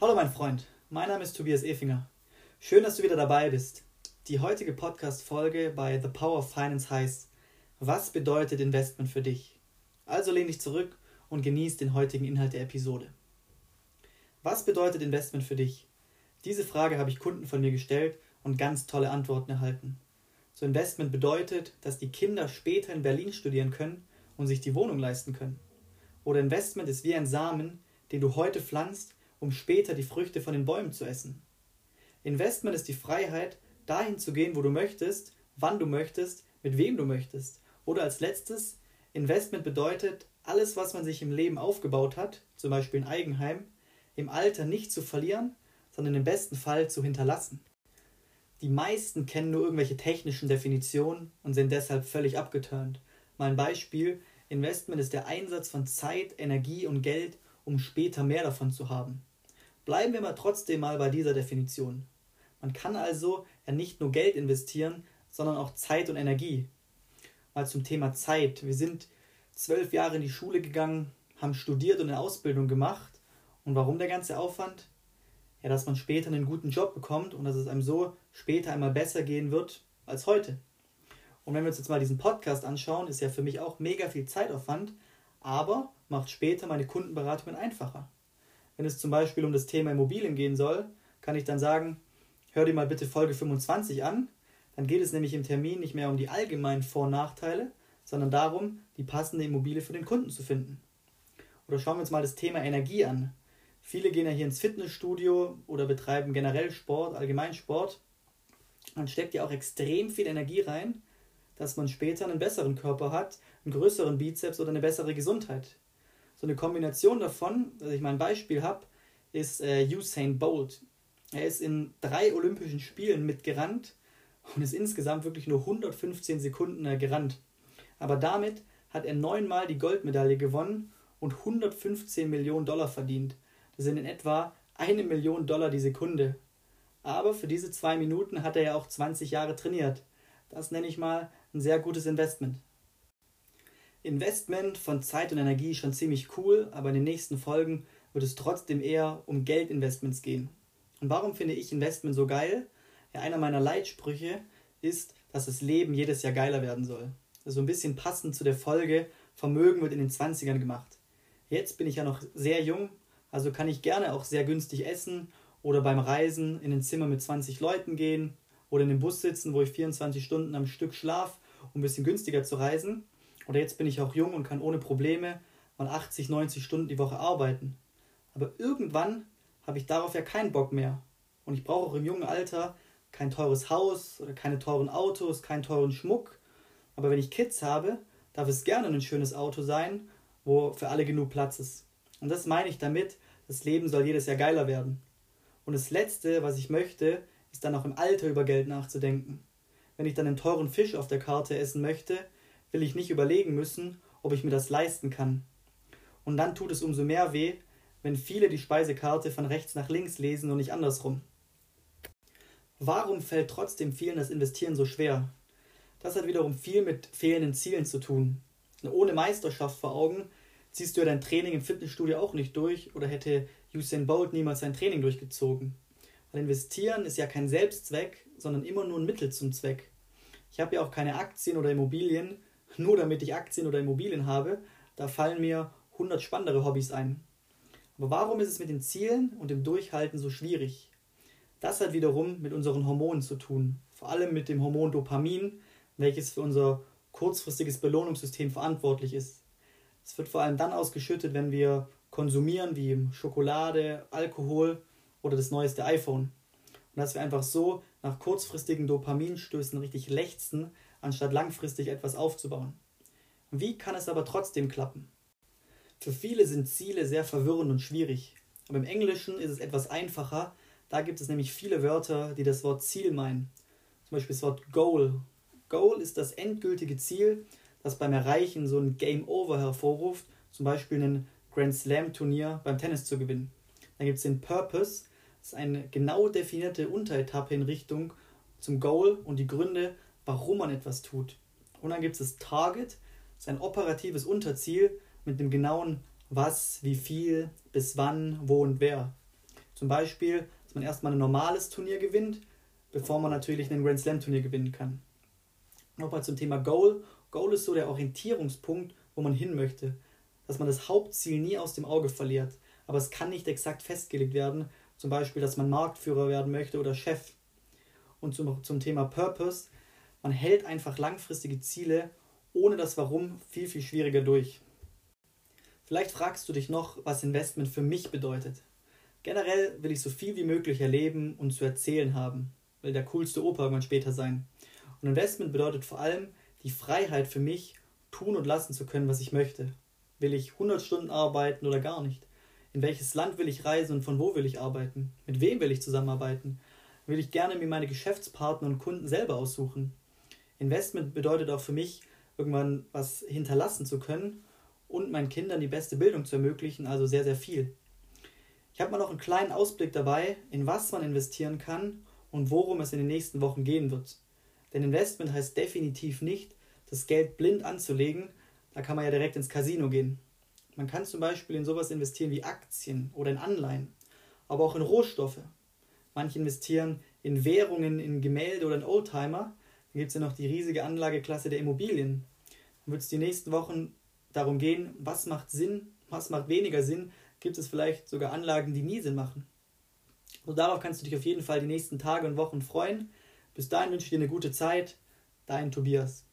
Hallo mein Freund, mein Name ist Tobias Efinger. Schön, dass du wieder dabei bist. Die heutige Podcast-Folge bei The Power of Finance heißt, was bedeutet Investment für dich? Also lehn dich zurück und genieß den heutigen Inhalt der Episode. Was bedeutet Investment für dich? Diese Frage habe ich Kunden von mir gestellt und ganz tolle Antworten erhalten. So Investment bedeutet, dass die Kinder später in Berlin studieren können und sich die Wohnung leisten können. Oder Investment ist wie ein Samen, den du heute pflanzt, um später die Früchte von den Bäumen zu essen. Investment ist die Freiheit, dahin zu gehen, wo du möchtest, wann du möchtest, mit wem du möchtest. Oder als letztes, Investment bedeutet, alles, was man sich im Leben aufgebaut hat, zum Beispiel ein Eigenheim, im Alter nicht zu verlieren, sondern im besten Fall zu hinterlassen. Die meisten kennen nur irgendwelche technischen Definitionen und sind deshalb völlig abgeturnt. Mal ein Beispiel: Investment ist der Einsatz von Zeit, Energie und Geld, um später mehr davon zu haben. Bleiben wir mal trotzdem mal bei dieser Definition. Man kann also ja nicht nur Geld investieren, sondern auch Zeit und Energie. Mal zum Thema Zeit. Wir sind zwölf Jahre in die Schule gegangen, haben studiert und eine Ausbildung gemacht. Und warum der ganze Aufwand? Ja, dass man später einen guten Job bekommt und dass es einem so später einmal besser gehen wird als heute. Und wenn wir uns jetzt mal diesen Podcast anschauen, ist ja für mich auch mega viel Zeitaufwand, aber macht später meine Kundenberatungen einfacher. Wenn es zum Beispiel um das Thema Immobilien gehen soll, kann ich dann sagen, hör dir mal bitte Folge 25 an. Dann geht es nämlich im Termin nicht mehr um die allgemeinen Vor- und Nachteile, sondern darum, die passende Immobilie für den Kunden zu finden. Oder schauen wir uns mal das Thema Energie an. Viele gehen ja hier ins Fitnessstudio oder betreiben generell Sport, Allgemeinsport. Man steckt ja auch extrem viel Energie rein, dass man später einen besseren Körper hat, einen größeren Bizeps oder eine bessere Gesundheit. So eine Kombination davon, dass ich mal ein Beispiel habe, ist äh, Usain Bolt. Er ist in drei Olympischen Spielen mitgerannt und ist insgesamt wirklich nur 115 Sekunden äh, gerannt. Aber damit hat er neunmal die Goldmedaille gewonnen und 115 Millionen Dollar verdient. Das sind in etwa eine Million Dollar die Sekunde. Aber für diese zwei Minuten hat er ja auch 20 Jahre trainiert. Das nenne ich mal ein sehr gutes Investment. Investment von Zeit und Energie schon ziemlich cool, aber in den nächsten Folgen wird es trotzdem eher um Geldinvestments gehen. Und warum finde ich Investment so geil? Ja, einer meiner Leitsprüche ist, dass das Leben jedes Jahr geiler werden soll. So ein bisschen passend zu der Folge Vermögen wird in den 20ern gemacht. Jetzt bin ich ja noch sehr jung, also kann ich gerne auch sehr günstig essen oder beim Reisen in ein Zimmer mit 20 Leuten gehen oder in dem Bus sitzen, wo ich 24 Stunden am Stück schlaf, um ein bisschen günstiger zu reisen. Oder jetzt bin ich auch jung und kann ohne Probleme mal 80, 90 Stunden die Woche arbeiten. Aber irgendwann habe ich darauf ja keinen Bock mehr. Und ich brauche auch im jungen Alter kein teures Haus oder keine teuren Autos, keinen teuren Schmuck. Aber wenn ich Kids habe, darf es gerne ein schönes Auto sein, wo für alle genug Platz ist. Und das meine ich damit, das Leben soll jedes Jahr geiler werden. Und das Letzte, was ich möchte, ist dann auch im Alter über Geld nachzudenken. Wenn ich dann einen teuren Fisch auf der Karte essen möchte, will ich nicht überlegen müssen, ob ich mir das leisten kann. Und dann tut es umso mehr weh, wenn viele die Speisekarte von rechts nach links lesen und nicht andersrum. Warum fällt trotzdem vielen das Investieren so schwer? Das hat wiederum viel mit fehlenden Zielen zu tun. ohne Meisterschaft vor Augen ziehst du ja dein Training im Fitnessstudio auch nicht durch oder hätte Usain Bolt niemals sein Training durchgezogen. Weil investieren ist ja kein Selbstzweck, sondern immer nur ein Mittel zum Zweck. Ich habe ja auch keine Aktien oder Immobilien, nur damit ich Aktien oder Immobilien habe, da fallen mir 100 spannendere Hobbys ein. Aber warum ist es mit den Zielen und dem Durchhalten so schwierig? Das hat wiederum mit unseren Hormonen zu tun, vor allem mit dem Hormon Dopamin, welches für unser kurzfristiges Belohnungssystem verantwortlich ist. Es wird vor allem dann ausgeschüttet, wenn wir konsumieren, wie Schokolade, Alkohol oder das neueste iPhone. Und dass wir einfach so nach kurzfristigen Dopaminstößen richtig lechzen, anstatt langfristig etwas aufzubauen. Wie kann es aber trotzdem klappen? Für viele sind Ziele sehr verwirrend und schwierig, aber im Englischen ist es etwas einfacher, da gibt es nämlich viele Wörter, die das Wort Ziel meinen. Zum Beispiel das Wort Goal. Goal ist das endgültige Ziel, das beim Erreichen so ein Game Over hervorruft, zum Beispiel ein Grand Slam Turnier beim Tennis zu gewinnen. Dann gibt es den Purpose, das ist eine genau definierte Unteretappe in Richtung zum Goal und die Gründe, warum man etwas tut. Und dann gibt es das Target, das ist ein operatives Unterziel mit dem genauen Was, wie viel, bis wann, wo und wer. Zum Beispiel, dass man erstmal ein normales Turnier gewinnt, bevor man natürlich ein Grand Slam Turnier gewinnen kann. Nochmal zum Thema Goal. Goal ist so der Orientierungspunkt, wo man hin möchte. Dass man das Hauptziel nie aus dem Auge verliert. Aber es kann nicht exakt festgelegt werden. Zum Beispiel, dass man Marktführer werden möchte oder Chef. Und zum, zum Thema Purpose. Man hält einfach langfristige Ziele ohne das Warum viel, viel schwieriger durch. Vielleicht fragst du dich noch, was Investment für mich bedeutet. Generell will ich so viel wie möglich erleben und zu erzählen haben, will der coolste Opa irgendwann später sein. Und Investment bedeutet vor allem die Freiheit für mich, tun und lassen zu können, was ich möchte. Will ich 100 Stunden arbeiten oder gar nicht? In welches Land will ich reisen und von wo will ich arbeiten? Mit wem will ich zusammenarbeiten? Will ich gerne mir meine Geschäftspartner und Kunden selber aussuchen? Investment bedeutet auch für mich, irgendwann was hinterlassen zu können und meinen Kindern die beste Bildung zu ermöglichen, also sehr, sehr viel. Ich habe mal noch einen kleinen Ausblick dabei, in was man investieren kann und worum es in den nächsten Wochen gehen wird. Denn Investment heißt definitiv nicht, das Geld blind anzulegen, da kann man ja direkt ins Casino gehen. Man kann zum Beispiel in sowas investieren wie Aktien oder in Anleihen, aber auch in Rohstoffe. Manche investieren in Währungen, in Gemälde oder in Oldtimer. Dann gibt es ja noch die riesige Anlageklasse der Immobilien. Dann wird es die nächsten Wochen darum gehen, was macht Sinn, was macht weniger Sinn, gibt es vielleicht sogar Anlagen, die nie Sinn machen. Und darauf kannst du dich auf jeden Fall die nächsten Tage und Wochen freuen. Bis dahin wünsche ich dir eine gute Zeit. Dein Tobias.